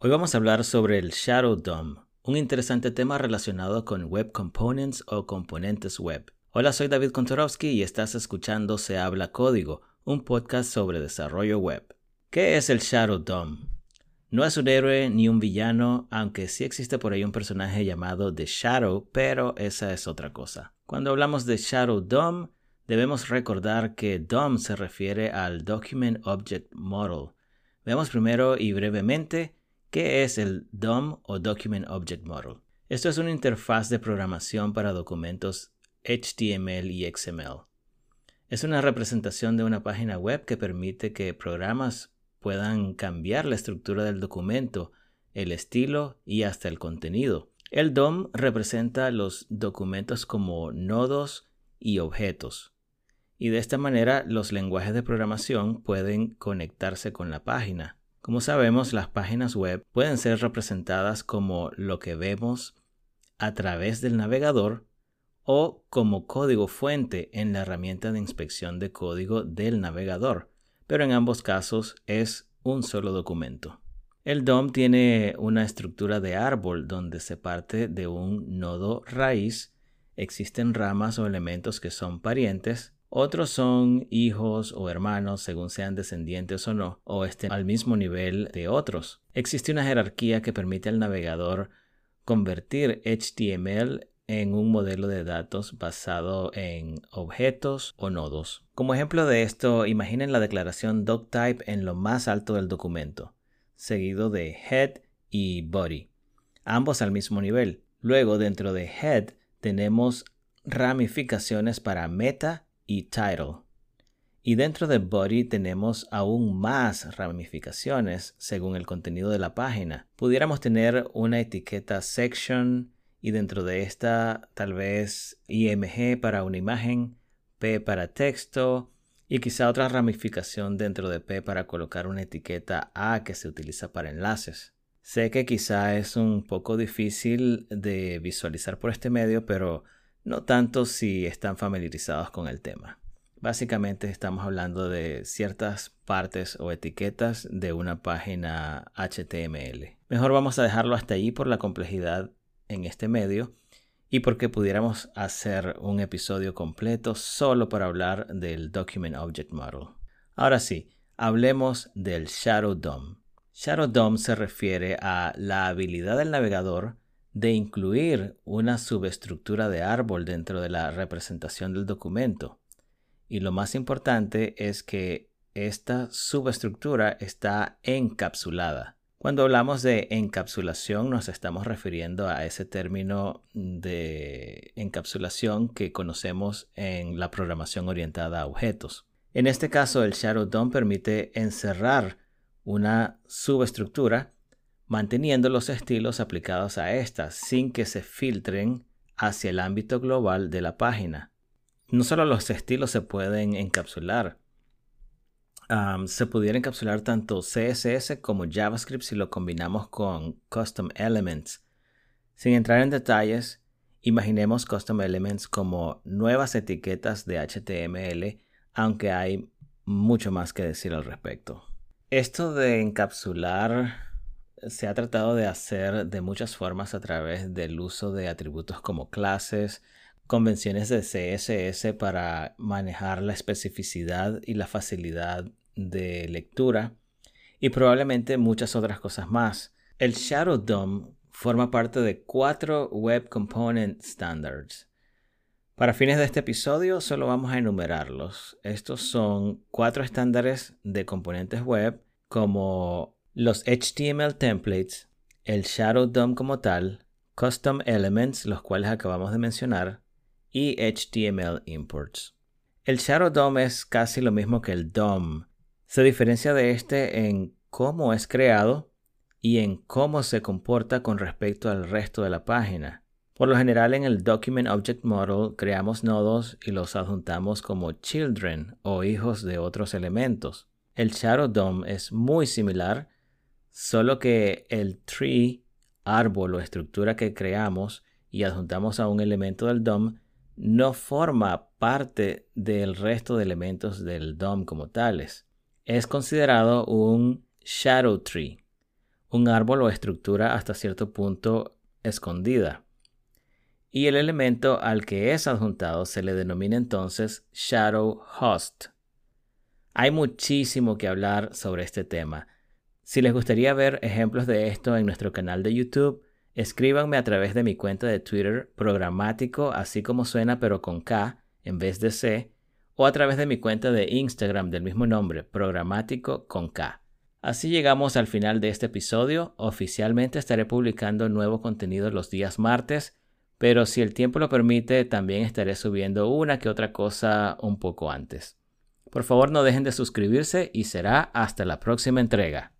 Hoy vamos a hablar sobre el Shadow DOM, un interesante tema relacionado con Web Components o componentes web. Hola, soy David Kontorowski y estás escuchando Se habla código, un podcast sobre desarrollo web. ¿Qué es el Shadow DOM? No es un héroe ni un villano, aunque sí existe por ahí un personaje llamado The Shadow, pero esa es otra cosa. Cuando hablamos de Shadow DOM, debemos recordar que DOM se refiere al Document Object Model. Veamos primero y brevemente ¿Qué es el DOM o Document Object Model? Esto es una interfaz de programación para documentos HTML y XML. Es una representación de una página web que permite que programas puedan cambiar la estructura del documento, el estilo y hasta el contenido. El DOM representa los documentos como nodos y objetos. Y de esta manera los lenguajes de programación pueden conectarse con la página. Como sabemos, las páginas web pueden ser representadas como lo que vemos a través del navegador o como código fuente en la herramienta de inspección de código del navegador, pero en ambos casos es un solo documento. El DOM tiene una estructura de árbol donde se parte de un nodo raíz, existen ramas o elementos que son parientes otros son hijos o hermanos según sean descendientes o no, o estén al mismo nivel de otros. Existe una jerarquía que permite al navegador convertir HTML en un modelo de datos basado en objetos o nodos. Como ejemplo de esto, imaginen la declaración doctype en lo más alto del documento, seguido de head y body, ambos al mismo nivel. Luego, dentro de head, tenemos ramificaciones para meta y title. Y dentro de body tenemos aún más ramificaciones según el contenido de la página. Pudiéramos tener una etiqueta section y dentro de esta tal vez img para una imagen, p para texto y quizá otra ramificación dentro de p para colocar una etiqueta a que se utiliza para enlaces. Sé que quizá es un poco difícil de visualizar por este medio, pero no tanto si están familiarizados con el tema. Básicamente estamos hablando de ciertas partes o etiquetas de una página HTML. Mejor vamos a dejarlo hasta ahí por la complejidad en este medio y porque pudiéramos hacer un episodio completo solo para hablar del Document Object Model. Ahora sí, hablemos del Shadow DOM. Shadow DOM se refiere a la habilidad del navegador de incluir una subestructura de árbol dentro de la representación del documento. Y lo más importante es que esta subestructura está encapsulada. Cuando hablamos de encapsulación nos estamos refiriendo a ese término de encapsulación que conocemos en la programación orientada a objetos. En este caso, el Shadow DOM permite encerrar una subestructura manteniendo los estilos aplicados a estas sin que se filtren hacia el ámbito global de la página. No solo los estilos se pueden encapsular, se pudiera encapsular tanto CSS como JavaScript si lo combinamos con Custom Elements. Sin entrar en detalles, imaginemos Custom Elements como nuevas etiquetas de HTML, aunque hay mucho más que decir al respecto. Esto de encapsular se ha tratado de hacer de muchas formas a través del uso de atributos como clases, convenciones de CSS para manejar la especificidad y la facilidad de lectura y probablemente muchas otras cosas más. El Shadow DOM forma parte de cuatro Web Component Standards. Para fines de este episodio solo vamos a enumerarlos. Estos son cuatro estándares de componentes web como los HTML templates, el Shadow DOM como tal, Custom Elements, los cuales acabamos de mencionar, y HTML imports. El Shadow DOM es casi lo mismo que el DOM. Se diferencia de este en cómo es creado y en cómo se comporta con respecto al resto de la página. Por lo general en el Document Object Model creamos nodos y los adjuntamos como children o hijos de otros elementos. El Shadow DOM es muy similar Solo que el tree, árbol o estructura que creamos y adjuntamos a un elemento del DOM no forma parte del resto de elementos del DOM como tales. Es considerado un shadow tree, un árbol o estructura hasta cierto punto escondida. Y el elemento al que es adjuntado se le denomina entonces shadow host. Hay muchísimo que hablar sobre este tema. Si les gustaría ver ejemplos de esto en nuestro canal de YouTube, escríbanme a través de mi cuenta de Twitter programático, así como suena pero con K en vez de C, o a través de mi cuenta de Instagram del mismo nombre, programático con K. Así llegamos al final de este episodio. Oficialmente estaré publicando nuevo contenido los días martes, pero si el tiempo lo permite, también estaré subiendo una que otra cosa un poco antes. Por favor no dejen de suscribirse y será hasta la próxima entrega.